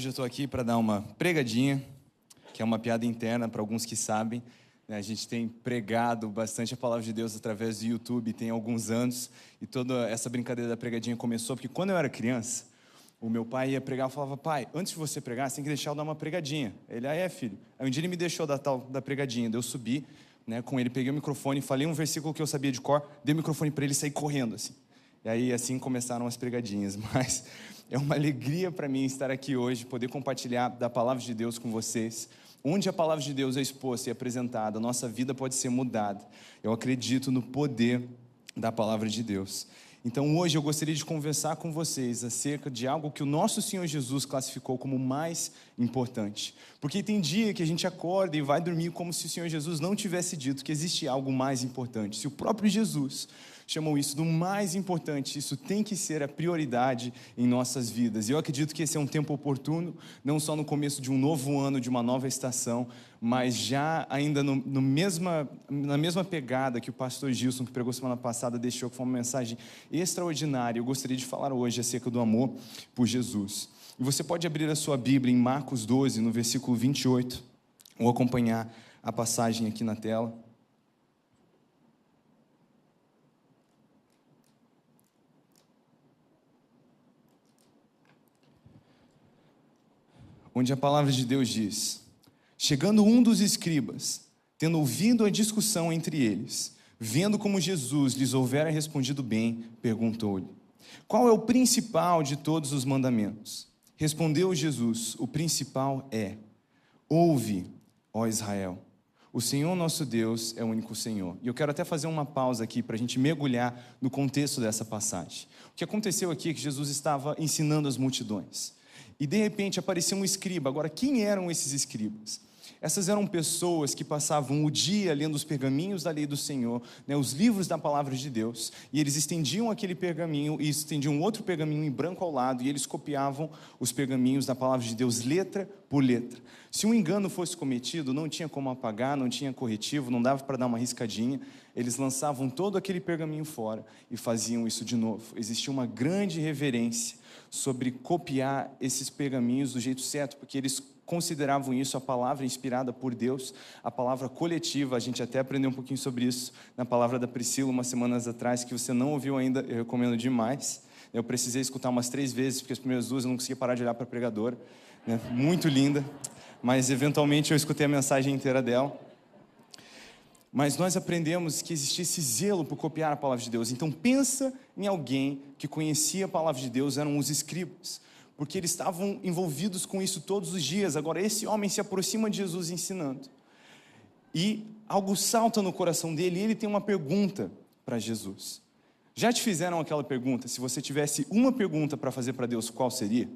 Hoje eu estou aqui para dar uma pregadinha, que é uma piada interna para alguns que sabem. Né? A gente tem pregado bastante a palavra de Deus através do YouTube, tem alguns anos, e toda essa brincadeira da pregadinha começou porque quando eu era criança, o meu pai ia pregar e falava: Pai, antes de você pregar, você tem que deixar eu dar uma pregadinha. Ele, ah, é, filho. Aí um dia ele me deixou dar tal da pregadinha, eu subi né, com ele, peguei o microfone, falei um versículo que eu sabia de cor, dei o microfone para ele saí correndo assim. E aí assim começaram as pregadinhas, mas é uma alegria para mim estar aqui hoje, poder compartilhar da palavra de Deus com vocês. Onde a palavra de Deus é exposta e apresentada, a nossa vida pode ser mudada. Eu acredito no poder da palavra de Deus. Então hoje eu gostaria de conversar com vocês acerca de algo que o nosso Senhor Jesus classificou como mais importante. Porque tem dia que a gente acorda e vai dormir como se o Senhor Jesus não tivesse dito que existe algo mais importante. Se o próprio Jesus chamam isso do mais importante. Isso tem que ser a prioridade em nossas vidas. E eu acredito que esse é um tempo oportuno, não só no começo de um novo ano, de uma nova estação, mas já ainda no, no mesma, na mesma pegada que o pastor Gilson, que pregou semana passada, deixou, foi uma mensagem extraordinária. Eu gostaria de falar hoje acerca do amor por Jesus. E você pode abrir a sua Bíblia em Marcos 12, no versículo 28, ou acompanhar a passagem aqui na tela. Onde a palavra de Deus diz: Chegando um dos escribas, tendo ouvido a discussão entre eles, vendo como Jesus lhes houvera respondido bem, perguntou-lhe: Qual é o principal de todos os mandamentos? Respondeu Jesus: O principal é: Ouve, ó Israel. O Senhor nosso Deus é o único Senhor. E eu quero até fazer uma pausa aqui para a gente mergulhar no contexto dessa passagem. O que aconteceu aqui é que Jesus estava ensinando as multidões. E de repente apareceu um escriba. Agora, quem eram esses escribas? Essas eram pessoas que passavam o dia lendo os pergaminhos da lei do Senhor, né, os livros da palavra de Deus, e eles estendiam aquele pergaminho e estendiam outro pergaminho em branco ao lado, e eles copiavam os pergaminhos da palavra de Deus letra por letra. Se um engano fosse cometido, não tinha como apagar, não tinha corretivo, não dava para dar uma riscadinha, eles lançavam todo aquele pergaminho fora e faziam isso de novo. Existia uma grande reverência sobre copiar esses pergaminhos do jeito certo, porque eles consideravam isso a palavra inspirada por Deus, a palavra coletiva. A gente até aprendeu um pouquinho sobre isso na palavra da Priscila umas semanas atrás, que você não ouviu ainda, eu recomendo demais. Eu precisei escutar umas três vezes, porque as primeiras duas eu não conseguia parar de olhar para a pregadora. Né? Muito linda, mas eventualmente eu escutei a mensagem inteira dela. Mas nós aprendemos que existia esse zelo por copiar a palavra de Deus. Então pensa em alguém que conhecia a palavra de Deus, eram os escribas, porque eles estavam envolvidos com isso todos os dias. Agora esse homem se aproxima de Jesus ensinando. E algo salta no coração dele e ele tem uma pergunta para Jesus. Já te fizeram aquela pergunta? Se você tivesse uma pergunta para fazer para Deus, qual seria?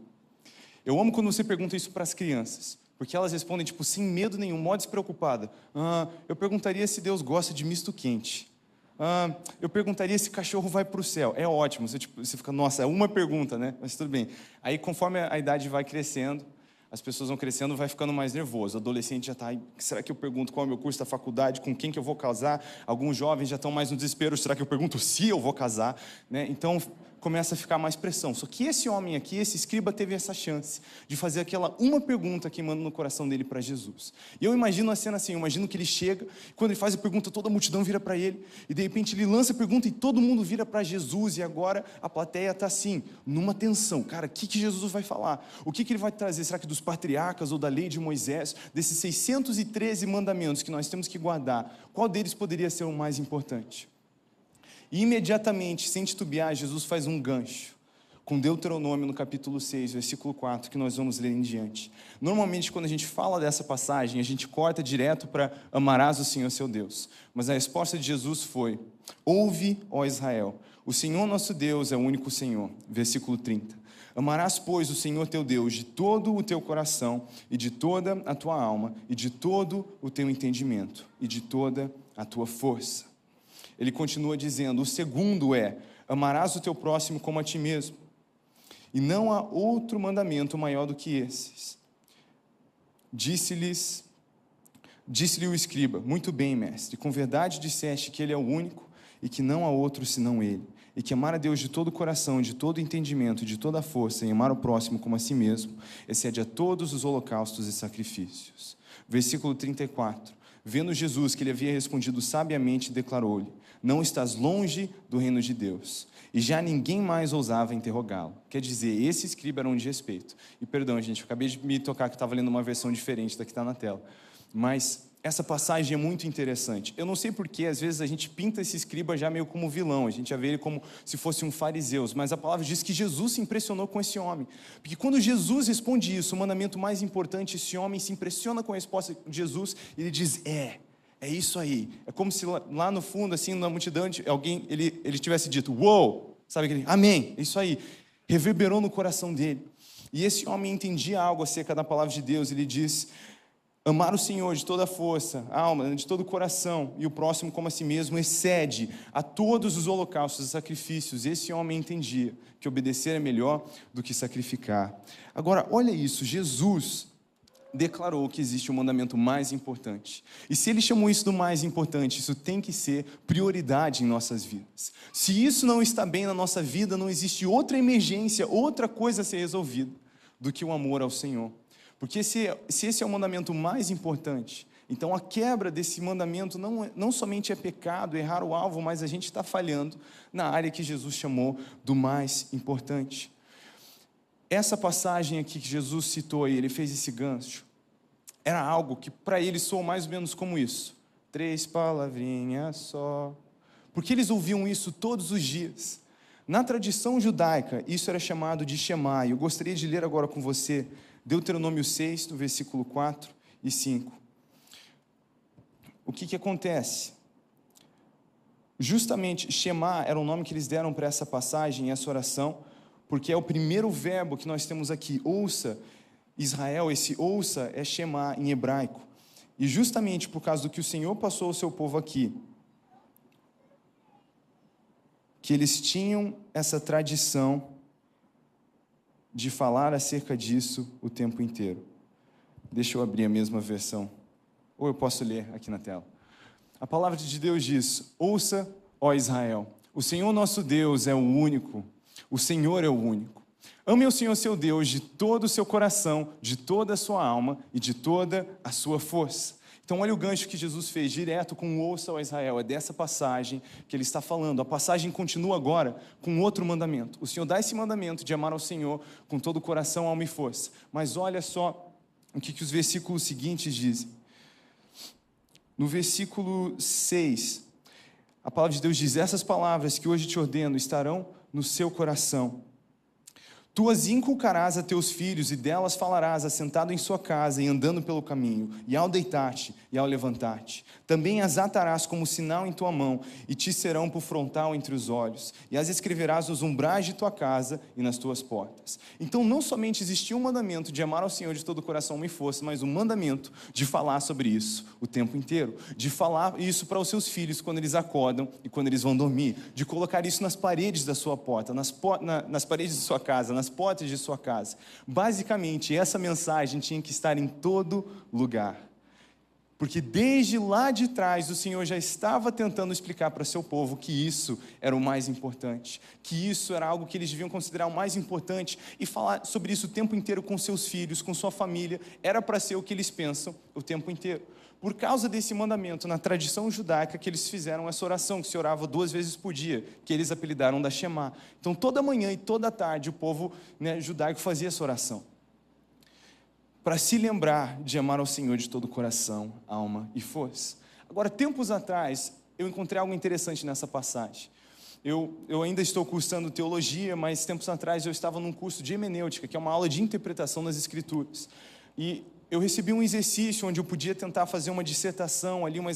Eu amo quando você pergunta isso para as crianças. Porque elas respondem, tipo, sem medo nenhum, mó despreocupada. Ah, eu perguntaria se Deus gosta de misto quente. Ah, eu perguntaria se cachorro vai para o céu. É ótimo. Você, tipo, você fica, nossa, é uma pergunta, né? Mas tudo bem. Aí, conforme a idade vai crescendo, as pessoas vão crescendo, vai ficando mais nervoso. O adolescente já está, será que eu pergunto qual é o meu curso da faculdade, com quem que eu vou casar? Alguns jovens já estão mais no desespero, será que eu pergunto se eu vou casar? Né? Então, começa a ficar mais pressão. Só que esse homem aqui, esse escriba, teve essa chance de fazer aquela uma pergunta que manda no coração dele para Jesus. E eu imagino a cena assim, eu imagino que ele chega, quando ele faz a pergunta, toda a multidão vira para ele, e de repente ele lança a pergunta e todo mundo vira para Jesus, e agora a plateia está assim, numa tensão. Cara, o que, que Jesus vai falar? O que, que ele vai trazer? Será que dos patriarcas ou da lei de Moisés, desses 613 mandamentos que nós temos que guardar, qual deles poderia ser o mais importante? E imediatamente, sem titubear, Jesus faz um gancho com Deuteronômio no capítulo 6, versículo 4, que nós vamos ler em diante. Normalmente, quando a gente fala dessa passagem, a gente corta direto para amarás o Senhor seu Deus. Mas a resposta de Jesus foi: Ouve, ó Israel, o Senhor nosso Deus é o único Senhor. Versículo 30. Amarás, pois, o Senhor teu Deus de todo o teu coração, e de toda a tua alma, e de todo o teu entendimento, e de toda a tua força. Ele continua dizendo: o segundo é: amarás o teu próximo como a ti mesmo. E não há outro mandamento maior do que esses. Disse-lhes, disse-lhe o escriba: Muito bem, mestre, com verdade disseste que ele é o único e que não há outro senão ele. e que amar a Deus de todo o coração, de todo o entendimento, de toda a força, e amar o próximo como a si mesmo, excede a todos os holocaustos e sacrifícios. Versículo 34. Vendo Jesus que ele havia respondido sabiamente, declarou-lhe: Não estás longe do reino de Deus. E já ninguém mais ousava interrogá-lo. Quer dizer, esse escriba era um de respeito. E perdão, gente, eu acabei de me tocar que estava lendo uma versão diferente da que está na tela. Mas essa passagem é muito interessante. Eu não sei porque, às vezes, a gente pinta esse escriba já meio como vilão, a gente já vê ele como se fosse um fariseu, mas a palavra diz que Jesus se impressionou com esse homem. Porque quando Jesus responde isso, o mandamento mais importante, esse homem se impressiona com a resposta de Jesus e ele diz: É, é isso aí. É como se lá no fundo, assim, na multidão, alguém ele, ele tivesse dito: Uou! Sabe aquele? Amém, é isso aí. Reverberou no coração dele. E esse homem entendia algo acerca da palavra de Deus, ele diz Amar o Senhor de toda a força, alma, de todo o coração e o próximo como a si mesmo excede a todos os holocaustos e sacrifícios. Esse homem entendia que obedecer é melhor do que sacrificar. Agora, olha isso, Jesus declarou que existe um mandamento mais importante. E se ele chamou isso do mais importante, isso tem que ser prioridade em nossas vidas. Se isso não está bem na nossa vida, não existe outra emergência, outra coisa a ser resolvida do que o amor ao Senhor. Porque se, se esse é o mandamento mais importante, então a quebra desse mandamento não, não somente é pecado, errar o alvo, mas a gente está falhando na área que Jesus chamou do mais importante. Essa passagem aqui que Jesus citou aí, ele fez esse gancho, era algo que para ele soou mais ou menos como isso: três palavrinhas só. Porque eles ouviam isso todos os dias. Na tradição judaica, isso era chamado de Shema. Eu gostaria de ler agora com você Deuteronômio 6, no versículo 4 e 5. O que, que acontece? Justamente, Shema era o nome que eles deram para essa passagem, essa oração, porque é o primeiro verbo que nós temos aqui. Ouça, Israel, esse ouça é Shema em hebraico. E justamente por causa do que o Senhor passou ao seu povo aqui, que eles tinham essa tradição de falar acerca disso o tempo inteiro. Deixa eu abrir a mesma versão. Ou eu posso ler aqui na tela. A palavra de Deus diz: Ouça, ó Israel, o Senhor nosso Deus é o único, o Senhor é o único. Ame o Senhor seu Deus de todo o seu coração, de toda a sua alma e de toda a sua força. Então, olha o gancho que Jesus fez direto com o ouça ao Israel. É dessa passagem que ele está falando. A passagem continua agora com outro mandamento. O Senhor dá esse mandamento de amar ao Senhor com todo o coração, alma e força. Mas olha só o que, que os versículos seguintes dizem. No versículo 6, a palavra de Deus diz: Essas palavras que hoje te ordeno estarão no seu coração Tu as inculcarás a teus filhos, e delas falarás, assentado em sua casa e andando pelo caminho, e ao deitar-te e ao levantar-te. Também as atarás como sinal em tua mão, e te serão por frontal entre os olhos, e as escreverás nos umbrais de tua casa e nas tuas portas. Então, não somente existia um mandamento de amar ao Senhor de todo o coração e força, mas um mandamento de falar sobre isso o tempo inteiro, de falar isso para os seus filhos quando eles acordam e quando eles vão dormir, de colocar isso nas paredes da sua porta, nas, na, nas paredes de sua casa, nas nas portas de sua casa. Basicamente, essa mensagem tinha que estar em todo lugar. Porque desde lá de trás o Senhor já estava tentando explicar para seu povo que isso era o mais importante, que isso era algo que eles deviam considerar o mais importante e falar sobre isso o tempo inteiro com seus filhos, com sua família, era para ser o que eles pensam o tempo inteiro por causa desse mandamento, na tradição judaica, que eles fizeram essa oração, que se orava duas vezes por dia, que eles apelidaram da Shema. Então, toda manhã e toda tarde, o povo né, judaico fazia essa oração. Para se lembrar de amar ao Senhor de todo o coração, alma e força. Agora, tempos atrás, eu encontrei algo interessante nessa passagem. Eu, eu, ainda estou cursando teologia, mas tempos atrás eu estava num curso de hemenêutica, que é uma aula de interpretação das Escrituras. E eu recebi um exercício onde eu podia tentar fazer uma dissertação ali, uma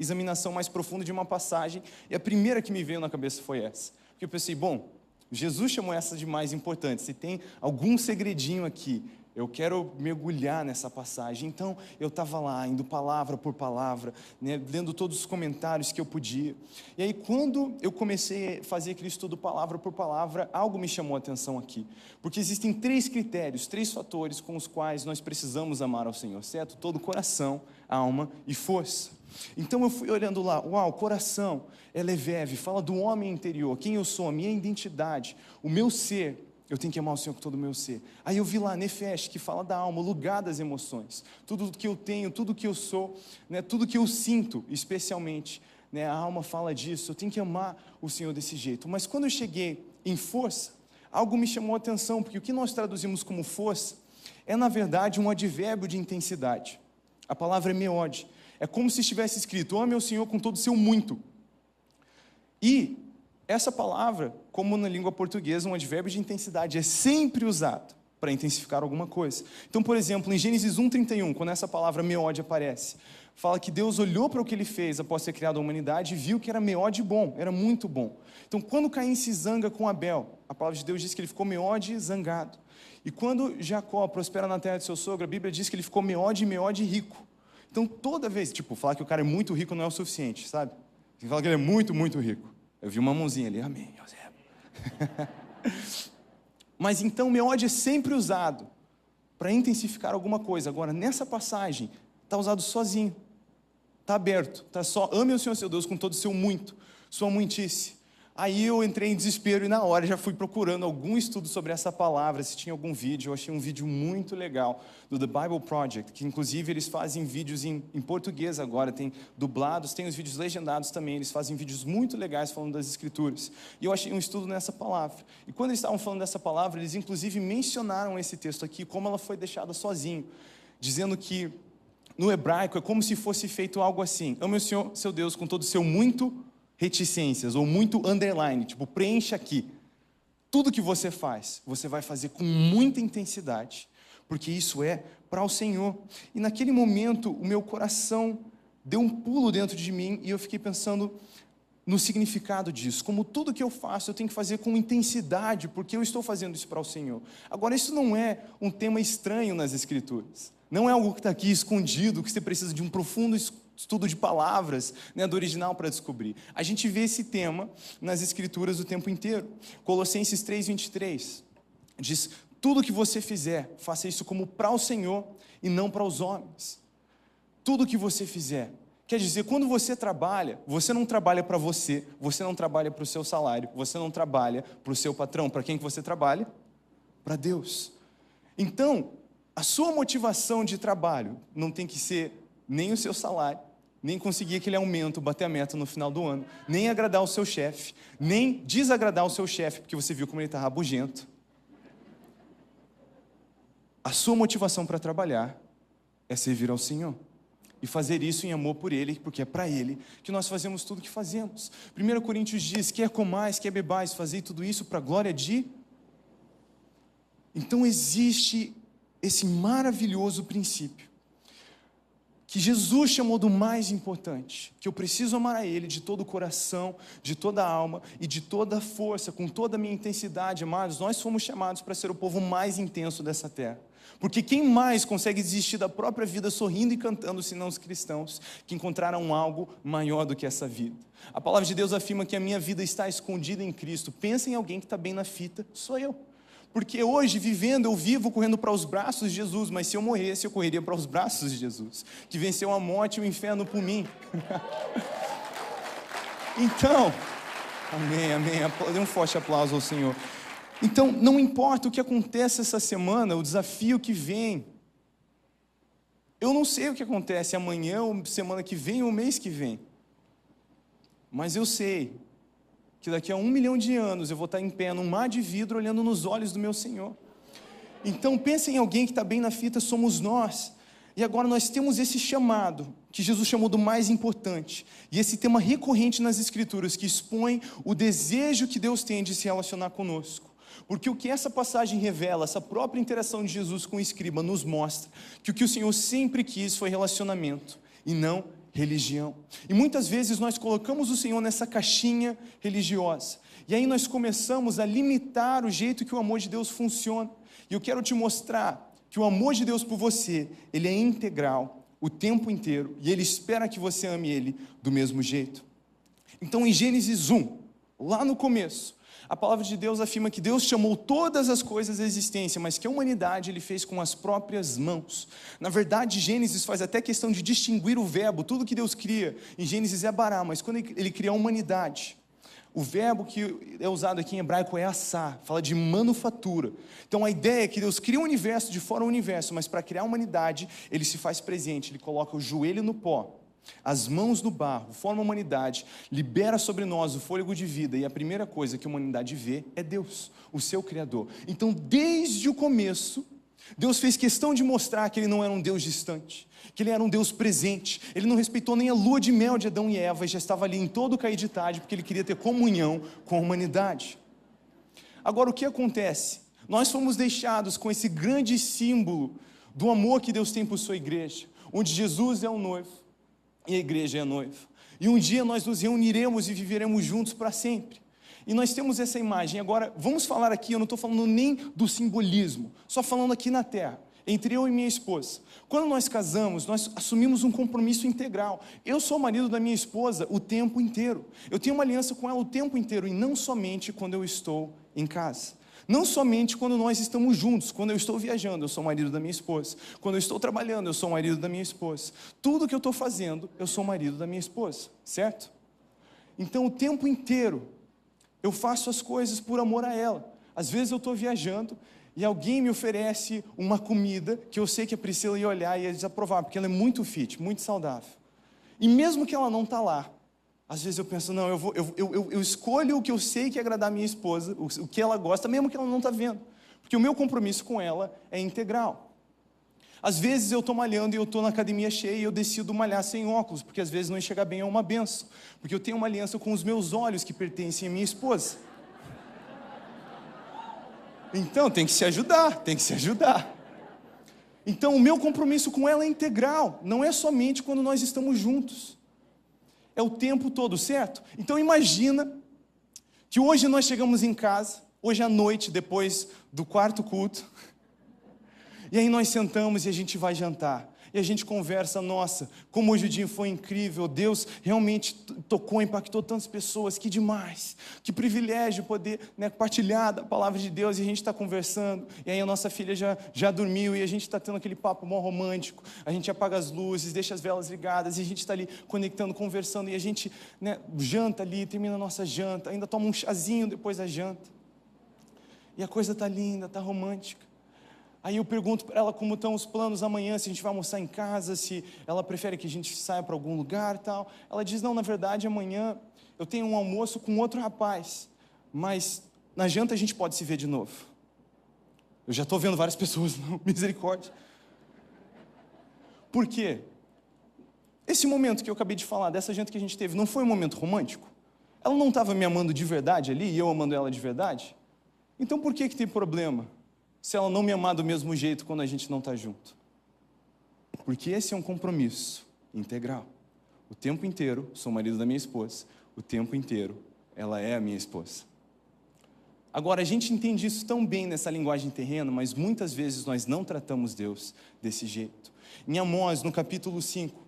examinação mais profunda de uma passagem, e a primeira que me veio na cabeça foi essa. Porque eu pensei, bom, Jesus chamou essa de mais importante, se tem algum segredinho aqui, Eu quero mergulhar nessa passagem. Então, eu estava lá, indo palavra por palavra, né, lendo todos os comentários que eu podia. E aí, quando eu comecei a fazer aquele estudo palavra por palavra, algo me chamou a atenção aqui. Porque existem três critérios, três fatores com os quais nós precisamos amar ao Senhor, certo? Todo coração, alma e força. Então, eu fui olhando lá, uau, coração, é leveve, fala do homem interior, quem eu sou, a minha identidade, o meu ser eu tenho que amar o Senhor com todo o meu ser. Aí eu vi lá Nefesh, que fala da alma, o lugar das emoções. Tudo que eu tenho, tudo que eu sou, né, tudo que eu sinto, especialmente. Né, a alma fala disso, eu tenho que amar o Senhor desse jeito. Mas quando eu cheguei em força, algo me chamou a atenção, porque o que nós traduzimos como força é, na verdade, um advérbio de intensidade. A palavra é meode. É como se estivesse escrito: ame o Senhor com todo o seu muito. E essa palavra, como na língua portuguesa, um advérbio de intensidade, é sempre usado para intensificar alguma coisa. Então, por exemplo, em Gênesis 1:31, quando essa palavra meode aparece, fala que Deus olhou para o que ele fez após ter criado a humanidade e viu que era meode bom, era muito bom. Então, quando Caim se zanga com Abel, a palavra de Deus diz que ele ficou meode zangado. E quando Jacó prospera na terra de seu sogro, a Bíblia diz que ele ficou meode, meode rico. Então, toda vez, tipo, falar que o cara é muito rico não é o suficiente, sabe? Tem que falar que ele é muito, muito rico. Eu vi uma mãozinha ali, amém. Mas então meu ódio é sempre usado para intensificar alguma coisa. Agora, nessa passagem, está usado sozinho, está aberto, está só, ame o Senhor seu Deus com todo o seu muito, sua muitice. Aí eu entrei em desespero e na hora já fui procurando algum estudo sobre essa palavra, se tinha algum vídeo. Eu achei um vídeo muito legal do The Bible Project, que inclusive eles fazem vídeos em, em português agora, tem dublados, tem os vídeos legendados também. Eles fazem vídeos muito legais falando das Escrituras. E eu achei um estudo nessa palavra. E quando eles estavam falando dessa palavra, eles inclusive mencionaram esse texto aqui, como ela foi deixada sozinho, dizendo que no hebraico é como se fosse feito algo assim: Ame o Senhor, seu Deus, com todo o seu muito reticências ou muito underline, tipo, preencha aqui. Tudo que você faz, você vai fazer com muita intensidade, porque isso é para o Senhor. E naquele momento, o meu coração deu um pulo dentro de mim e eu fiquei pensando no significado disso. Como tudo que eu faço, eu tenho que fazer com intensidade, porque eu estou fazendo isso para o Senhor. Agora, isso não é um tema estranho nas Escrituras. Não é algo que está aqui escondido, que você precisa de um profundo estudo de palavras né, do original para descobrir. A gente vê esse tema nas escrituras o tempo inteiro. Colossenses 3:23 diz: "Tudo que você fizer, faça isso como para o Senhor e não para os homens." Tudo que você fizer, Quer dizer, quando você trabalha, você não trabalha para você, você não trabalha para o seu salário, você não trabalha para o seu patrão. Para quem que você trabalha? Para Deus. Então, a sua motivação de trabalho não tem que ser nem o seu salário, nem conseguir aquele aumento, bater a meta no final do ano, nem agradar o seu chefe, nem desagradar o seu chefe, porque você viu como ele está rabugento. A sua motivação para trabalhar é servir ao Senhor e fazer isso em amor por Ele, porque é para Ele que nós fazemos tudo o que fazemos. 1 Coríntios diz: quer comais, quer bebais, fazer tudo isso para a glória de. Então existe esse maravilhoso princípio que Jesus chamou do mais importante, que eu preciso amar a Ele de todo o coração, de toda a alma e de toda a força, com toda a minha intensidade, amados. Nós fomos chamados para ser o povo mais intenso dessa terra. Porque quem mais consegue desistir da própria vida sorrindo e cantando, senão os cristãos, que encontraram algo maior do que essa vida? A palavra de Deus afirma que a minha vida está escondida em Cristo. Pensa em alguém que está bem na fita, sou eu. Porque hoje, vivendo, eu vivo correndo para os braços de Jesus, mas se eu morresse, eu correria para os braços de Jesus, que venceu a morte e o inferno por mim. então, amém, amém. Dê um forte aplauso ao Senhor. Então, não importa o que acontece essa semana, o desafio que vem. Eu não sei o que acontece amanhã, ou semana que vem, ou mês que vem. Mas eu sei que daqui a um milhão de anos eu vou estar em pé num mar de vidro olhando nos olhos do meu Senhor. Então pense em alguém que está bem na fita, somos nós. E agora nós temos esse chamado, que Jesus chamou do mais importante, e esse tema recorrente nas Escrituras, que expõe o desejo que Deus tem de se relacionar conosco. Porque o que essa passagem revela, essa própria interação de Jesus com o escriba, nos mostra que o que o Senhor sempre quis foi relacionamento, e não religião. E muitas vezes nós colocamos o Senhor nessa caixinha religiosa. E aí nós começamos a limitar o jeito que o amor de Deus funciona. E eu quero te mostrar que o amor de Deus por você, ele é integral o tempo inteiro e ele espera que você ame ele do mesmo jeito. Então, em Gênesis 1, lá no começo, a palavra de Deus afirma que Deus chamou todas as coisas à existência, mas que a humanidade ele fez com as próprias mãos. Na verdade, Gênesis faz até questão de distinguir o verbo, tudo que Deus cria. Em Gênesis é bará, mas quando ele cria a humanidade, o verbo que é usado aqui em hebraico é assar, fala de manufatura. Então a ideia é que Deus cria o um universo de fora do universo, mas para criar a humanidade, ele se faz presente, ele coloca o joelho no pó, as mãos no barro, forma a humanidade, libera sobre nós o fôlego de vida, e a primeira coisa que a humanidade vê é Deus, o seu Criador. Então, desde o começo, Deus fez questão de mostrar que ele não era um Deus distante, que ele era um Deus presente. Ele não respeitou nem a lua de mel de Adão e Eva e já estava ali em todo o cair de tarde, porque ele queria ter comunhão com a humanidade. Agora, o que acontece? Nós fomos deixados com esse grande símbolo do amor que Deus tem por sua igreja, onde Jesus é o noivo e a igreja é noiva. E um dia nós nos reuniremos e viveremos juntos para sempre. E nós temos essa imagem. Agora, vamos falar aqui, eu não estou falando nem do simbolismo, só falando aqui na terra, entre eu e minha esposa. Quando nós casamos, nós assumimos um compromisso integral. Eu sou o marido da minha esposa o tempo inteiro. Eu tenho uma aliança com ela o tempo inteiro, e não somente quando eu estou em casa. Não somente quando nós estamos juntos, quando eu estou viajando, eu sou marido da minha esposa. Quando eu estou trabalhando, eu sou marido da minha esposa. Tudo que eu estou fazendo, eu sou marido da minha esposa, certo? Então, o tempo inteiro, eu faço as coisas por amor a ela. Às vezes eu estou viajando e alguém me oferece uma comida que eu sei que a Priscila ia olhar e ia desaprovar, porque ela é muito fit, muito saudável. E mesmo que ela não está lá, às vezes eu penso, não, eu, vou, eu, eu, eu, escolho o que eu sei que agradar a minha esposa, o, o que ela gosta, mesmo que ela não está vendo. Porque o meu compromisso com ela é integral. Às vezes eu estou malhando e eu estou na academia cheia e eu decido malhar sem óculos, porque às vezes não enxergar bem é uma benção. Porque eu tenho uma aliança com os meus olhos que pertencem à minha esposa. Então tem que se ajudar, tem que se ajudar. Então o meu compromisso com ela é integral, não é somente quando nós estamos juntos. É o tempo todo, certo? Então imagina que hoje nós chegamos em casa, hoje à noite, depois do quarto culto, e aí nós sentamos e a gente vai jantar. E a gente conversa, nossa, como hoje o dia foi incrível, Deus realmente tocou, impactou tantas pessoas, que demais, que privilégio poder né, partilhar da palavra de Deus. E a gente está conversando, e aí a nossa filha já, já dormiu e a gente está tendo aquele papo mó romântico, a gente apaga as luzes, deixa as velas ligadas e a gente está ali conectando, conversando e a gente né, janta ali, termina a nossa janta, ainda toma um chazinho depois da janta, e a coisa está linda, está romântica. Aí eu pergunto para ela como estão os planos amanhã, se a gente vai almoçar em casa, se ela prefere que a gente saia para algum lugar tal. Ela diz: Não, na verdade, amanhã eu tenho um almoço com outro rapaz, mas na janta a gente pode se ver de novo. Eu já estou vendo várias pessoas, não, misericórdia. Por quê? Esse momento que eu acabei de falar, dessa janta que a gente teve, não foi um momento romântico? Ela não estava me amando de verdade ali e eu amando ela de verdade? Então por que, que tem problema? Se ela não me amar do mesmo jeito quando a gente não está junto? Porque esse é um compromisso integral. O tempo inteiro sou marido da minha esposa, o tempo inteiro ela é a minha esposa. Agora, a gente entende isso tão bem nessa linguagem terrena, mas muitas vezes nós não tratamos Deus desse jeito. Em Amós, no capítulo 5,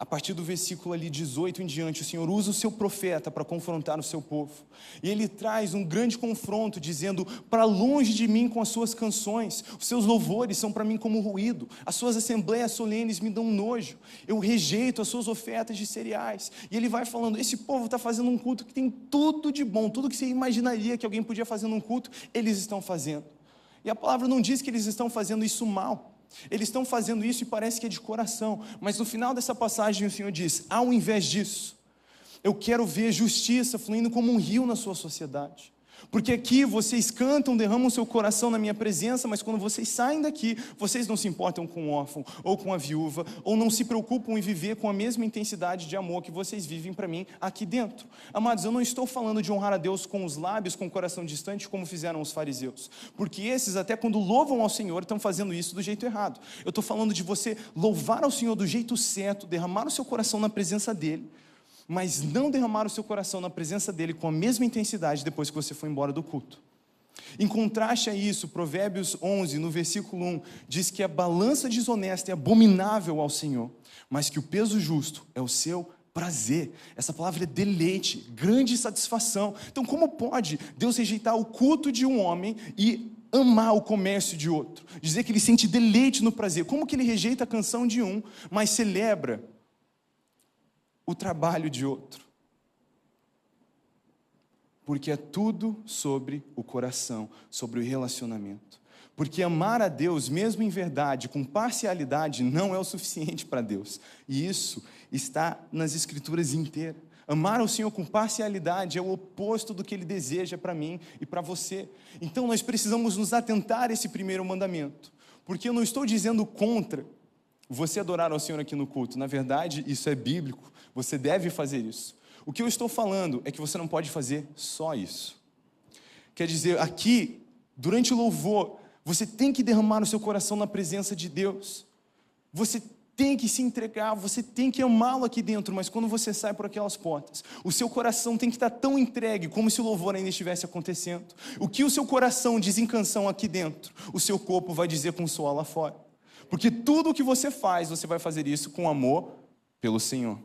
a partir do versículo ali 18 em diante, o Senhor usa o seu profeta para confrontar o seu povo. E ele traz um grande confronto, dizendo: Para longe de mim com as suas canções, os seus louvores são para mim como ruído, as suas assembleias solenes me dão nojo, eu rejeito as suas ofertas de cereais. E ele vai falando: Esse povo está fazendo um culto que tem tudo de bom, tudo que você imaginaria que alguém podia fazer num culto, eles estão fazendo. E a palavra não diz que eles estão fazendo isso mal. Eles estão fazendo isso e parece que é de coração, mas no final dessa passagem o Senhor diz: ao invés disso, eu quero ver justiça fluindo como um rio na sua sociedade. Porque aqui vocês cantam, derramam seu coração na minha presença, mas quando vocês saem daqui, vocês não se importam com o órfão ou com a viúva, ou não se preocupam em viver com a mesma intensidade de amor que vocês vivem para mim aqui dentro. Amados, eu não estou falando de honrar a Deus com os lábios, com o coração distante, como fizeram os fariseus, porque esses, até quando louvam ao Senhor, estão fazendo isso do jeito errado. Eu estou falando de você louvar ao Senhor do jeito certo, derramar o seu coração na presença dEle mas não derramar o seu coração na presença dele com a mesma intensidade depois que você foi embora do culto. Em contraste a isso, Provérbios 11, no versículo 1, diz que a balança desonesta é abominável ao Senhor, mas que o peso justo é o seu prazer. Essa palavra é deleite, grande satisfação. Então, como pode Deus rejeitar o culto de um homem e amar o comércio de outro? Dizer que ele sente deleite no prazer. Como que ele rejeita a canção de um, mas celebra o trabalho de outro? Porque é tudo sobre o coração, sobre o relacionamento. Porque amar a Deus, mesmo em verdade, com parcialidade, não é o suficiente para Deus. E isso está nas Escrituras inteiras. Amar o Senhor com parcialidade é o oposto do que Ele deseja para mim e para você. Então nós precisamos nos atentar a esse primeiro mandamento. Porque eu não estou dizendo contra você adorar ao Senhor aqui no culto. Na verdade, isso é bíblico. Você deve fazer isso. O que eu estou falando é que você não pode fazer só isso. Quer dizer, aqui, durante o louvor, você tem que derramar o seu coração na presença de Deus. Você tem que se entregar, você tem que amá-lo aqui dentro, mas quando você sai por aquelas portas, o seu coração tem que estar tão entregue como se o louvor ainda estivesse acontecendo. O que o seu coração diz em canção aqui dentro, o seu corpo vai dizer com suor lá fora. Porque tudo o que você faz, você vai fazer isso com amor pelo Senhor.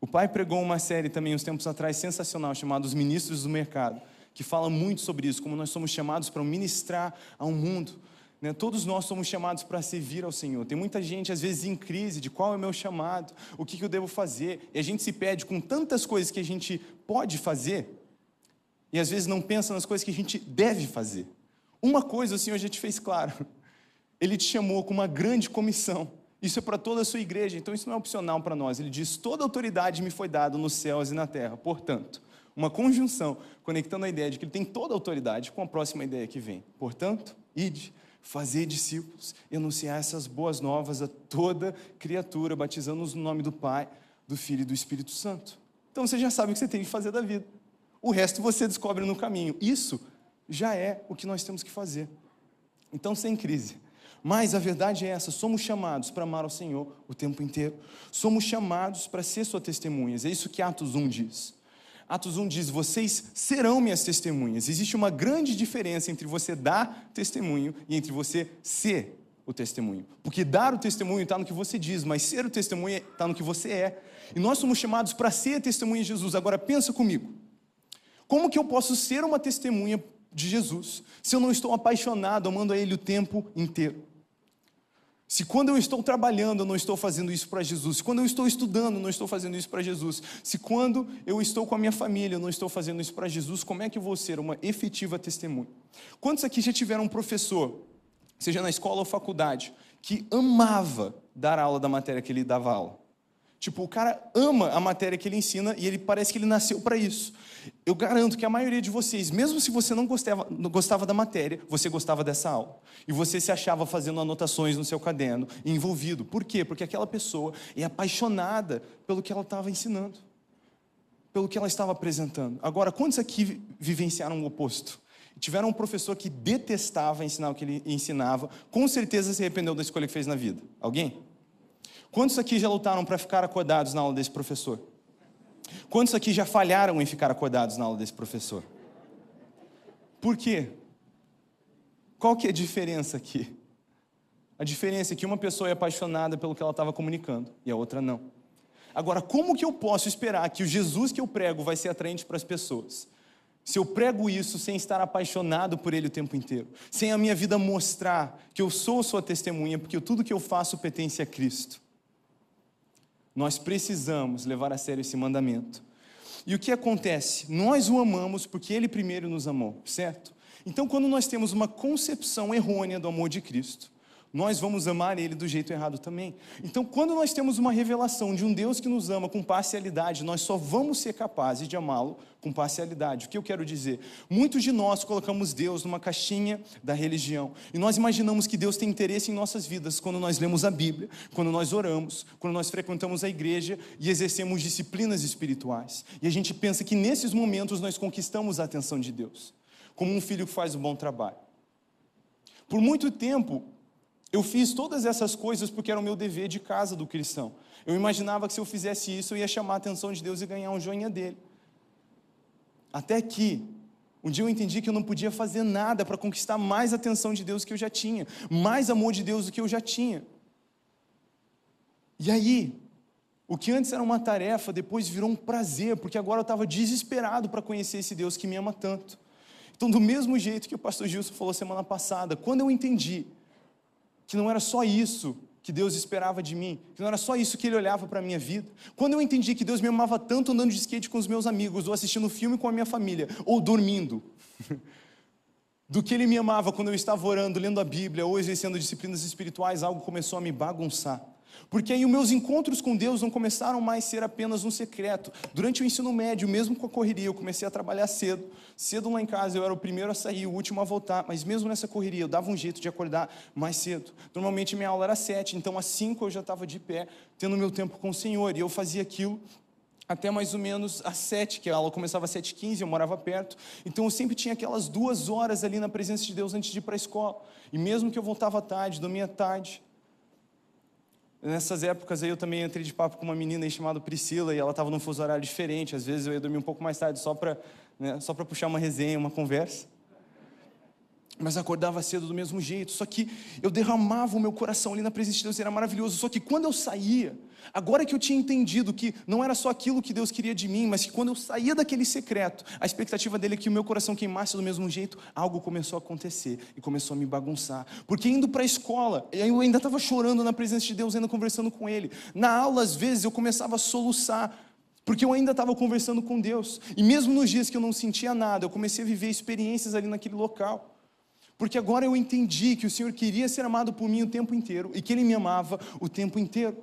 O pai pregou uma série também uns tempos atrás sensacional chamada Os Ministros do Mercado, que fala muito sobre isso, como nós somos chamados para ministrar ao mundo. Né? Todos nós somos chamados para servir ao Senhor. Tem muita gente, às vezes, em crise de qual é o meu chamado, o que, que eu devo fazer. E a gente se pede com tantas coisas que a gente pode fazer, e às vezes não pensa nas coisas que a gente deve fazer. Uma coisa o Senhor já te fez claro: Ele te chamou com uma grande comissão isso é para toda a sua igreja, então isso não é opcional para nós. Ele diz: toda autoridade me foi dada nos céus e na terra. Portanto, uma conjunção conectando a ideia de que ele tem toda a autoridade com a próxima ideia que vem. Portanto, ide, fazer discípulos e anunciar essas boas novas a toda criatura, batizando-os no nome do Pai, do Filho e do Espírito Santo. Então você já sabe o que você tem que fazer da vida. O resto você descobre no caminho. Isso já é o que nós temos que fazer. Então, sem crise. Mas a verdade é essa: somos chamados para amar ao Senhor o tempo inteiro. Somos chamados para ser suas testemunhas. É isso que Atos 1 diz. Atos 1 diz: Vocês serão minhas testemunhas. Existe uma grande diferença entre você dar testemunho e entre você ser o testemunho. Porque dar o testemunho está no que você diz, mas ser o testemunho está no que você é. E nós somos chamados para ser testemunha de Jesus. Agora pensa comigo. Como que eu posso ser uma testemunha de Jesus se eu não estou apaixonado, amando a Ele o tempo inteiro? Se quando eu estou trabalhando eu não estou fazendo isso para Jesus, se quando eu estou estudando eu não estou fazendo isso para Jesus, se quando eu estou com a minha família eu não estou fazendo isso para Jesus, como é que eu vou ser uma efetiva testemunha? Quantos aqui já tiveram um professor, seja na escola ou faculdade, que amava dar aula da matéria que ele dava aula? Tipo, o cara ama a matéria que ele ensina e ele parece que ele nasceu para isso. Eu garanto que a maioria de vocês, mesmo se você não gostava, não gostava da matéria, você gostava dessa aula. E você se achava fazendo anotações no seu caderno, envolvido. Por quê? Porque aquela pessoa é apaixonada pelo que ela estava ensinando, pelo que ela estava apresentando. Agora, quantos aqui vivenciaram o oposto? Tiveram um professor que detestava ensinar o que ele ensinava, com certeza se arrependeu da escolha que fez na vida. Alguém? Quantos aqui já lutaram para ficar acordados na aula desse professor? Quantos aqui já falharam em ficar acordados na aula desse professor? Por quê? Qual que é a diferença aqui? A diferença é que uma pessoa é apaixonada pelo que ela estava comunicando e a outra não. Agora, como que eu posso esperar que o Jesus que eu prego vai ser atraente para as pessoas? Se eu prego isso sem estar apaixonado por ele o tempo inteiro, sem a minha vida mostrar que eu sou sua testemunha, porque tudo que eu faço pertence a Cristo. Nós precisamos levar a sério esse mandamento. E o que acontece? Nós o amamos porque ele primeiro nos amou, certo? Então, quando nós temos uma concepção errônea do amor de Cristo, nós vamos amar Ele do jeito errado também. Então, quando nós temos uma revelação de um Deus que nos ama com parcialidade, nós só vamos ser capazes de amá-lo com parcialidade. O que eu quero dizer? Muitos de nós colocamos Deus numa caixinha da religião e nós imaginamos que Deus tem interesse em nossas vidas quando nós lemos a Bíblia, quando nós oramos, quando nós frequentamos a igreja e exercemos disciplinas espirituais. E a gente pensa que nesses momentos nós conquistamos a atenção de Deus, como um filho que faz um bom trabalho. Por muito tempo, eu fiz todas essas coisas porque era o meu dever de casa do cristão. Eu imaginava que se eu fizesse isso, eu ia chamar a atenção de Deus e ganhar um joinha dele. Até que um dia eu entendi que eu não podia fazer nada para conquistar mais atenção de Deus que eu já tinha, mais amor de Deus do que eu já tinha. E aí, o que antes era uma tarefa, depois virou um prazer, porque agora eu estava desesperado para conhecer esse Deus que me ama tanto. Então, do mesmo jeito que o pastor Gilson falou semana passada, quando eu entendi que não era só isso que Deus esperava de mim, que não era só isso que Ele olhava para a minha vida. Quando eu entendi que Deus me amava tanto andando de skate com os meus amigos, ou assistindo filme com a minha família, ou dormindo, do que Ele me amava quando eu estava orando, lendo a Bíblia, ou exercendo disciplinas espirituais, algo começou a me bagunçar. Porque aí os meus encontros com Deus não começaram mais a ser apenas um secreto. Durante o ensino médio, mesmo com a correria, eu comecei a trabalhar cedo. Cedo lá em casa eu era o primeiro a sair, o último a voltar, mas mesmo nessa correria eu dava um jeito de acordar mais cedo. Normalmente minha aula era sete, então às cinco eu já estava de pé, tendo meu tempo com o Senhor, e eu fazia aquilo até mais ou menos às sete, que a aula começava às sete quinze, eu morava perto, então eu sempre tinha aquelas duas horas ali na presença de Deus antes de ir para a escola, e mesmo que eu voltava tarde, dormia tarde, Nessas épocas aí eu também entrei de papo com uma menina aí chamada Priscila e ela estava num fuso horário diferente. Às vezes eu ia dormir um pouco mais tarde só para né, só para puxar uma resenha, uma conversa mas acordava cedo do mesmo jeito. Só que eu derramava o meu coração ali na presença de Deus, era maravilhoso. Só que quando eu saía, agora que eu tinha entendido que não era só aquilo que Deus queria de mim, mas que quando eu saía daquele secreto, a expectativa dele é que o meu coração queimasse do mesmo jeito, algo começou a acontecer e começou a me bagunçar. Porque indo para a escola, eu ainda estava chorando na presença de Deus, ainda conversando com Ele. Na aula, às vezes, eu começava a soluçar. Porque eu ainda estava conversando com Deus. E mesmo nos dias que eu não sentia nada, eu comecei a viver experiências ali naquele local. Porque agora eu entendi que o Senhor queria ser amado por mim o tempo inteiro e que Ele me amava o tempo inteiro.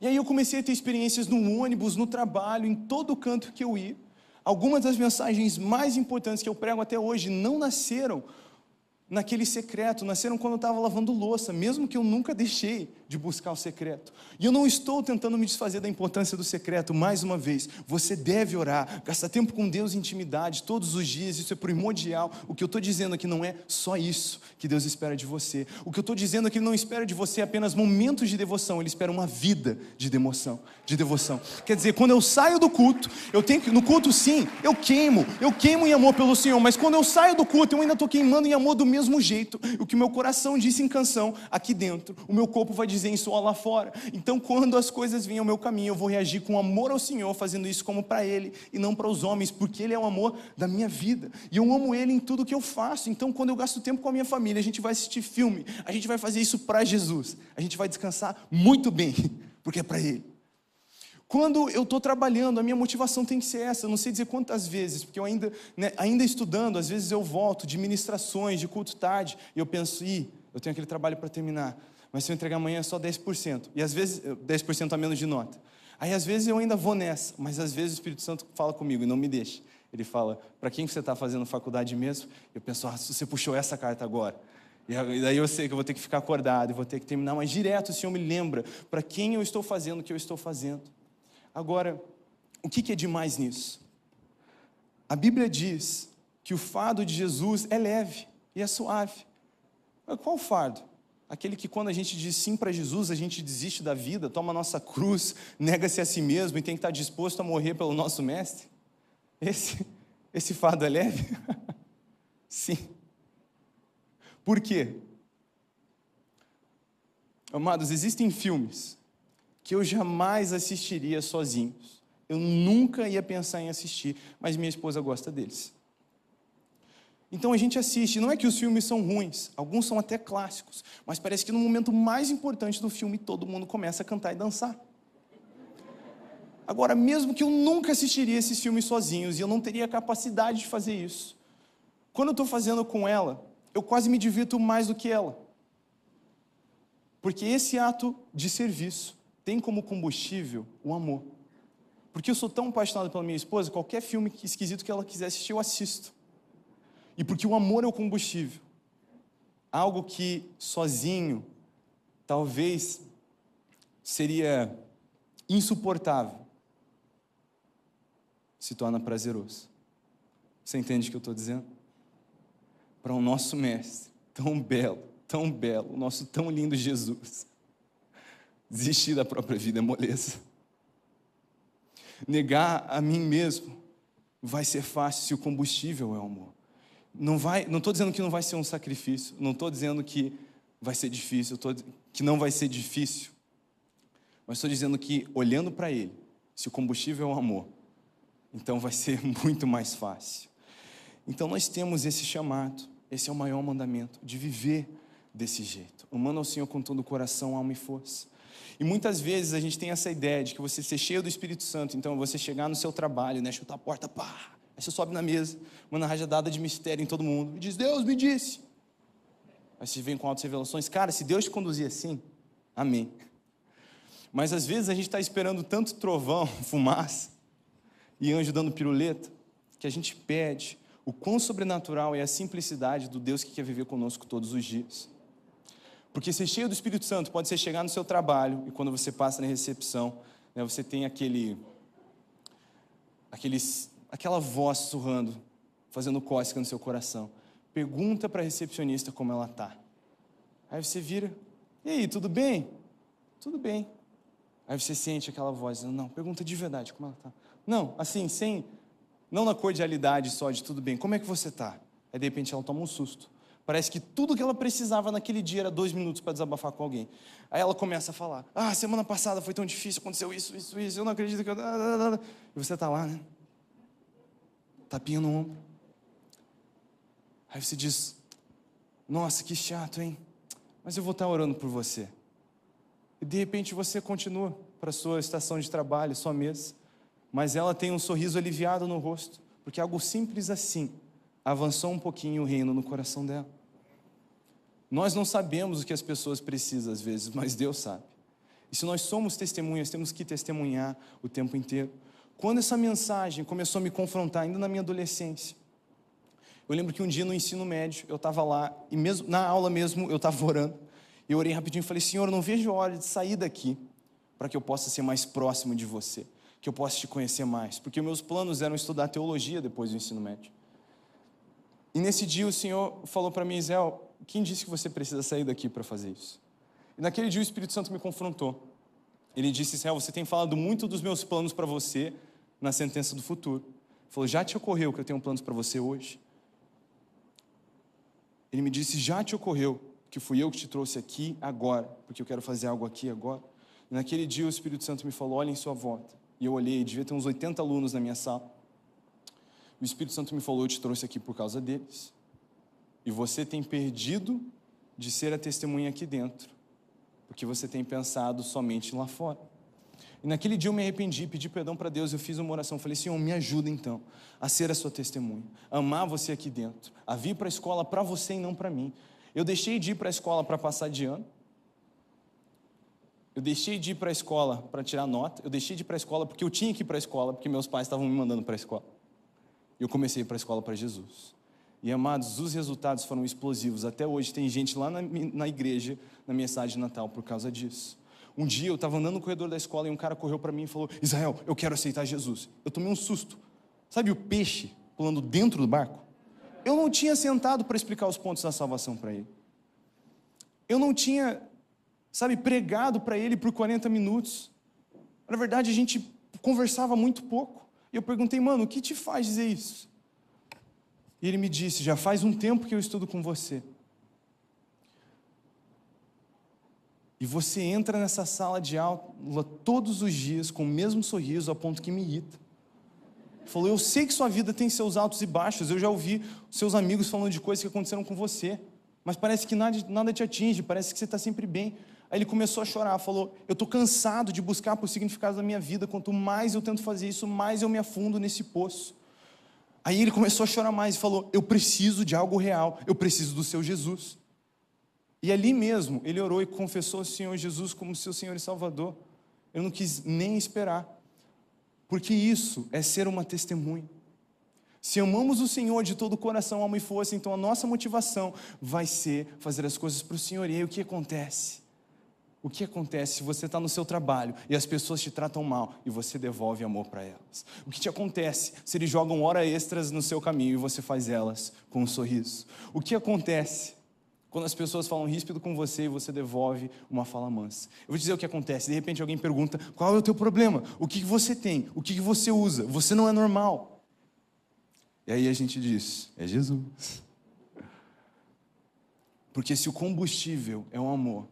E aí eu comecei a ter experiências no ônibus, no trabalho, em todo canto que eu ia. Algumas das mensagens mais importantes que eu prego até hoje não nasceram naquele secreto, nasceram quando eu estava lavando louça, mesmo que eu nunca deixei de buscar o secreto. E eu não estou tentando me desfazer da importância do secreto, mais uma vez, você deve orar, gastar tempo com Deus em intimidade todos os dias, isso é primordial. O que eu estou dizendo aqui não é só isso que Deus espera de você. O que eu estou dizendo é que Ele não espera de você apenas momentos de devoção, Ele espera uma vida de devoção. De devoção. Quer dizer, quando eu saio do culto, eu tenho que, no culto sim, eu queimo, eu queimo em amor pelo Senhor, mas quando eu saio do culto, eu ainda estou queimando em amor do mesmo jeito. O que meu coração disse em canção, aqui dentro, o meu corpo vai dizer em som lá fora. Então, quando as coisas vêm ao meu caminho, eu vou reagir com amor ao Senhor, fazendo isso como para Ele e não para os homens, porque Ele é o amor da minha vida. E eu amo Ele em tudo que eu faço. Então, quando eu gasto tempo com a minha família, a gente vai assistir filme, a gente vai fazer isso para Jesus. A gente vai descansar muito bem, porque é para Ele. Quando eu estou trabalhando, a minha motivação tem que ser essa. Eu não sei dizer quantas vezes, porque eu ainda, né, ainda estudando, às vezes eu volto de ministrações, de culto tarde, e eu penso, ih, eu tenho aquele trabalho para terminar, mas se eu entregar amanhã é só 10%, e às vezes 10% a menos de nota. Aí às vezes eu ainda vou nessa, mas às vezes o Espírito Santo fala comigo e não me deixa. Ele fala, para quem você está fazendo faculdade mesmo? Eu penso, ah, você puxou essa carta agora. E daí eu sei que eu vou ter que ficar acordado, vou ter que terminar, mas direto o Senhor me lembra para quem eu estou fazendo o que eu estou fazendo. Agora, o que é demais nisso? A Bíblia diz que o fardo de Jesus é leve e é suave. Mas qual fardo? Aquele que quando a gente diz sim para Jesus, a gente desiste da vida, toma a nossa cruz, nega-se a si mesmo e tem que estar disposto a morrer pelo nosso mestre? Esse, esse fardo é leve? sim. Por quê? Amados, existem filmes que eu jamais assistiria sozinhos. Eu nunca ia pensar em assistir, mas minha esposa gosta deles. Então a gente assiste, não é que os filmes são ruins, alguns são até clássicos, mas parece que no momento mais importante do filme todo mundo começa a cantar e dançar. Agora, mesmo que eu nunca assistiria esses filmes sozinhos e eu não teria capacidade de fazer isso, quando eu estou fazendo com ela, eu quase me divirto mais do que ela. Porque esse ato de serviço tem como combustível o amor. Porque eu sou tão apaixonado pela minha esposa, qualquer filme esquisito que ela quiser assistir, eu assisto. E porque o amor é o combustível. Algo que sozinho talvez seria insuportável, se torna prazeroso. Você entende o que eu estou dizendo? Para o nosso mestre, tão belo, tão belo, o nosso tão lindo Jesus Desistir da própria vida é moleza. Negar a mim mesmo vai ser fácil se o combustível é o amor. Não vai, não estou dizendo que não vai ser um sacrifício, não estou dizendo que vai ser difícil, tô, que não vai ser difícil, mas estou dizendo que olhando para Ele, se o combustível é o amor, então vai ser muito mais fácil. Então nós temos esse chamado, esse é o maior mandamento, de viver desse jeito, amando ao Senhor com todo o coração, alma e força. E muitas vezes a gente tem essa ideia de que você ser cheio do Espírito Santo, então você chegar no seu trabalho, né, chutar a porta, pá, aí você sobe na mesa, manda rajadada de mistério em todo mundo e diz: Deus me disse. Aí você vem com altas revelações. Cara, se Deus te conduzir assim, amém. Mas às vezes a gente está esperando tanto trovão, fumaça e anjo dando piruleta, que a gente pede o quão sobrenatural é a simplicidade do Deus que quer viver conosco todos os dias. Porque ser cheio do Espírito Santo pode ser chegar no seu trabalho e quando você passa na recepção, né, você tem aquele, aquele, aquela voz sussurrando, fazendo cócega no seu coração. Pergunta para a recepcionista como ela está. Aí você vira, e aí, tudo bem? Tudo bem. Aí você sente aquela voz, não, pergunta de verdade como ela está. Não, assim, sem, não na cordialidade só de tudo bem, como é que você está? Aí de repente ela toma um susto. Parece que tudo que ela precisava naquele dia era dois minutos para desabafar com alguém. Aí ela começa a falar: Ah, semana passada foi tão difícil, aconteceu isso, isso, isso, eu não acredito que eu. E você está lá, né? Tapinha no ombro. Aí você diz: Nossa, que chato, hein? Mas eu vou estar orando por você. E de repente você continua para sua estação de trabalho, sua mesa. Mas ela tem um sorriso aliviado no rosto, porque algo simples assim avançou um pouquinho o reino no coração dela. Nós não sabemos o que as pessoas precisam às vezes, mas Deus sabe. E se nós somos testemunhas, temos que testemunhar o tempo inteiro. Quando essa mensagem começou a me confrontar, ainda na minha adolescência, eu lembro que um dia no ensino médio, eu estava lá, e mesmo na aula mesmo, eu estava orando, e eu orei rapidinho e falei, Senhor, não vejo a hora de sair daqui, para que eu possa ser mais próximo de você, que eu possa te conhecer mais, porque meus planos eram estudar teologia depois do ensino médio. E nesse dia o Senhor falou para mim, Israel, quem disse que você precisa sair daqui para fazer isso? E naquele dia o Espírito Santo me confrontou. Ele disse: Israel, você tem falado muito dos meus planos para você na sentença do futuro. Ele falou: Já te ocorreu que eu tenho planos para você hoje? Ele me disse: Já te ocorreu que fui eu que te trouxe aqui agora, porque eu quero fazer algo aqui agora? E naquele dia o Espírito Santo me falou: Olha em sua volta. E eu olhei, devia ter uns 80 alunos na minha sala. O Espírito Santo me falou: Eu te trouxe aqui por causa deles. E você tem perdido de ser a testemunha aqui dentro, porque você tem pensado somente lá fora. E naquele dia eu me arrependi, pedi perdão para Deus, eu fiz uma oração, falei: Senhor, me ajuda então a ser a sua testemunha, a amar você aqui dentro, a vir para a escola para você e não para mim. Eu deixei de ir para a escola para passar de ano, eu deixei de ir para a escola para tirar nota, eu deixei de ir para a escola porque eu tinha que ir para a escola, porque meus pais estavam me mandando para a escola. E eu comecei a ir para a escola para Jesus. E amados, os resultados foram explosivos. Até hoje tem gente lá na, na igreja, na mensagem de Natal, por causa disso. Um dia eu estava andando no corredor da escola e um cara correu para mim e falou: Israel, eu quero aceitar Jesus. Eu tomei um susto. Sabe o peixe pulando dentro do barco? Eu não tinha sentado para explicar os pontos da salvação para ele. Eu não tinha, sabe, pregado para ele por 40 minutos. Na verdade, a gente conversava muito pouco. E eu perguntei, mano, o que te faz dizer isso? E ele me disse: Já faz um tempo que eu estudo com você. E você entra nessa sala de aula todos os dias com o mesmo sorriso, a ponto que me irrita. Falou: Eu sei que sua vida tem seus altos e baixos, eu já ouvi seus amigos falando de coisas que aconteceram com você, mas parece que nada, nada te atinge, parece que você está sempre bem. Aí ele começou a chorar, falou: Eu estou cansado de buscar por significado da minha vida, quanto mais eu tento fazer isso, mais eu me afundo nesse poço. Aí ele começou a chorar mais e falou: Eu preciso de algo real, eu preciso do seu Jesus. E ali mesmo, ele orou e confessou o Senhor Jesus como seu Senhor e Salvador. Eu não quis nem esperar, porque isso é ser uma testemunha. Se amamos o Senhor de todo o coração, alma e força, então a nossa motivação vai ser fazer as coisas para o Senhor. E aí o que acontece? O que acontece se você está no seu trabalho e as pessoas te tratam mal e você devolve amor para elas? O que te acontece se eles jogam hora extras no seu caminho e você faz elas com um sorriso? O que acontece quando as pessoas falam ríspido com você e você devolve uma fala mansa? Eu vou dizer o que acontece. De repente alguém pergunta: qual é o teu problema? O que você tem? O que você usa? Você não é normal. E aí a gente diz: é Jesus. Porque se o combustível é o amor,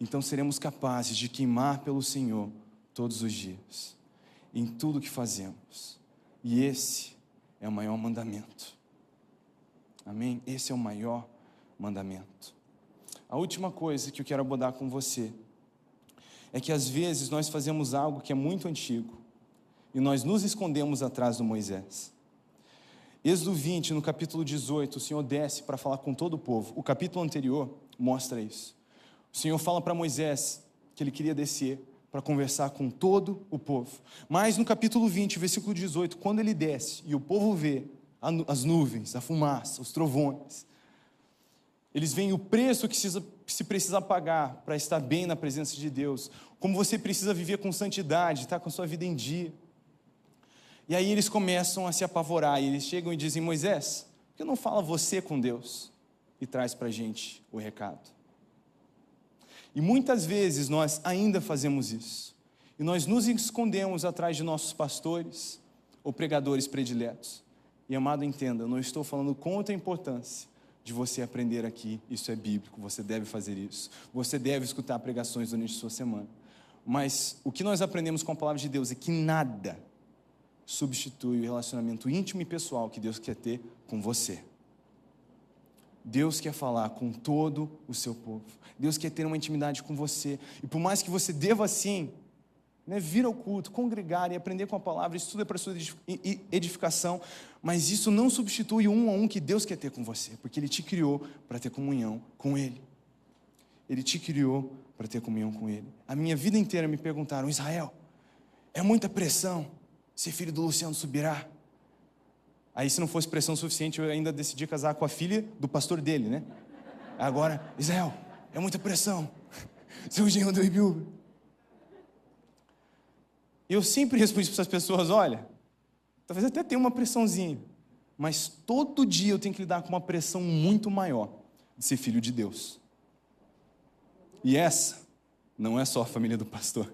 então seremos capazes de queimar pelo Senhor todos os dias, em tudo que fazemos. E esse é o maior mandamento. Amém? Esse é o maior mandamento. A última coisa que eu quero abordar com você é que às vezes nós fazemos algo que é muito antigo e nós nos escondemos atrás do Moisés. Êxodo 20, no capítulo 18, o Senhor desce para falar com todo o povo. O capítulo anterior mostra isso. O Senhor fala para Moisés que ele queria descer para conversar com todo o povo. Mas no capítulo 20, versículo 18, quando ele desce e o povo vê as nuvens, a fumaça, os trovões, eles veem o preço que se precisa pagar para estar bem na presença de Deus, como você precisa viver com santidade, estar tá com a sua vida em dia. E aí eles começam a se apavorar, e eles chegam e dizem: Moisés, por que não fala você com Deus e traz para a gente o recado? E muitas vezes nós ainda fazemos isso. E nós nos escondemos atrás de nossos pastores ou pregadores prediletos. E amado, entenda, não estou falando contra a importância de você aprender aqui, isso é bíblico, você deve fazer isso. Você deve escutar pregações durante a sua semana. Mas o que nós aprendemos com a palavra de Deus é que nada substitui o relacionamento íntimo e pessoal que Deus quer ter com você. Deus quer falar com todo o seu povo. Deus quer ter uma intimidade com você. E por mais que você deva assim, né, vir ao culto, congregar e aprender com a palavra, isso tudo é para sua edificação, mas isso não substitui um a um que Deus quer ter com você, porque Ele te criou para ter comunhão com Ele. Ele te criou para ter comunhão com Ele. A minha vida inteira me perguntaram, Israel, é muita pressão ser filho do Luciano Subirá? Aí, se não fosse pressão suficiente, eu ainda decidi casar com a filha do pastor dele, né? Agora, Israel, é muita pressão. Seu genro do Ibiúba. Eu sempre respondi para essas pessoas: olha, talvez até tenha uma pressãozinha, mas todo dia eu tenho que lidar com uma pressão muito maior de ser filho de Deus. E essa não é só a família do pastor.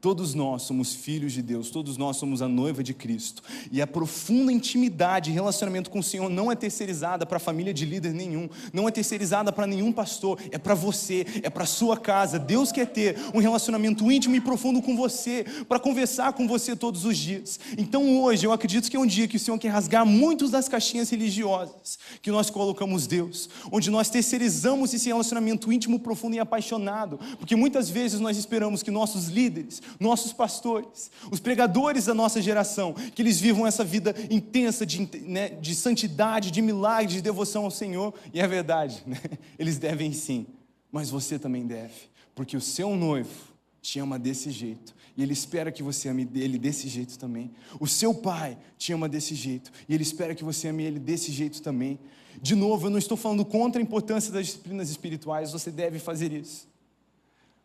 Todos nós somos filhos de Deus, todos nós somos a noiva de Cristo. E a profunda intimidade e relacionamento com o Senhor não é terceirizada para a família de líder nenhum, não é terceirizada para nenhum pastor, é para você, é para sua casa. Deus quer ter um relacionamento íntimo e profundo com você, para conversar com você todos os dias. Então hoje eu acredito que é um dia que o Senhor quer rasgar muitas das caixinhas religiosas que nós colocamos Deus, onde nós terceirizamos esse relacionamento íntimo, profundo e apaixonado, porque muitas vezes nós esperamos que nossos líderes nossos pastores, os pregadores da nossa geração, que eles vivam essa vida intensa de, né, de santidade, de milagre, de devoção ao Senhor, e é verdade, né? eles devem sim, mas você também deve, porque o seu noivo te ama desse jeito, e ele espera que você ame ele desse jeito também. O seu pai te ama desse jeito, e ele espera que você ame ele desse jeito também. De novo, eu não estou falando contra a importância das disciplinas espirituais, você deve fazer isso.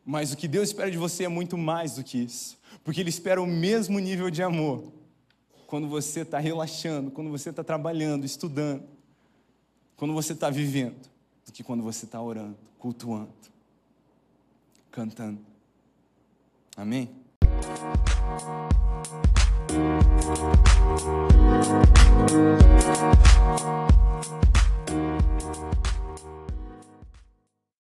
Mas o que Deus espera de você é muito mais do que isso, porque Ele espera o mesmo nível de amor quando você está relaxando, quando você está trabalhando, estudando, quando você está vivendo, do que quando você está orando, cultuando, cantando. Amém? Música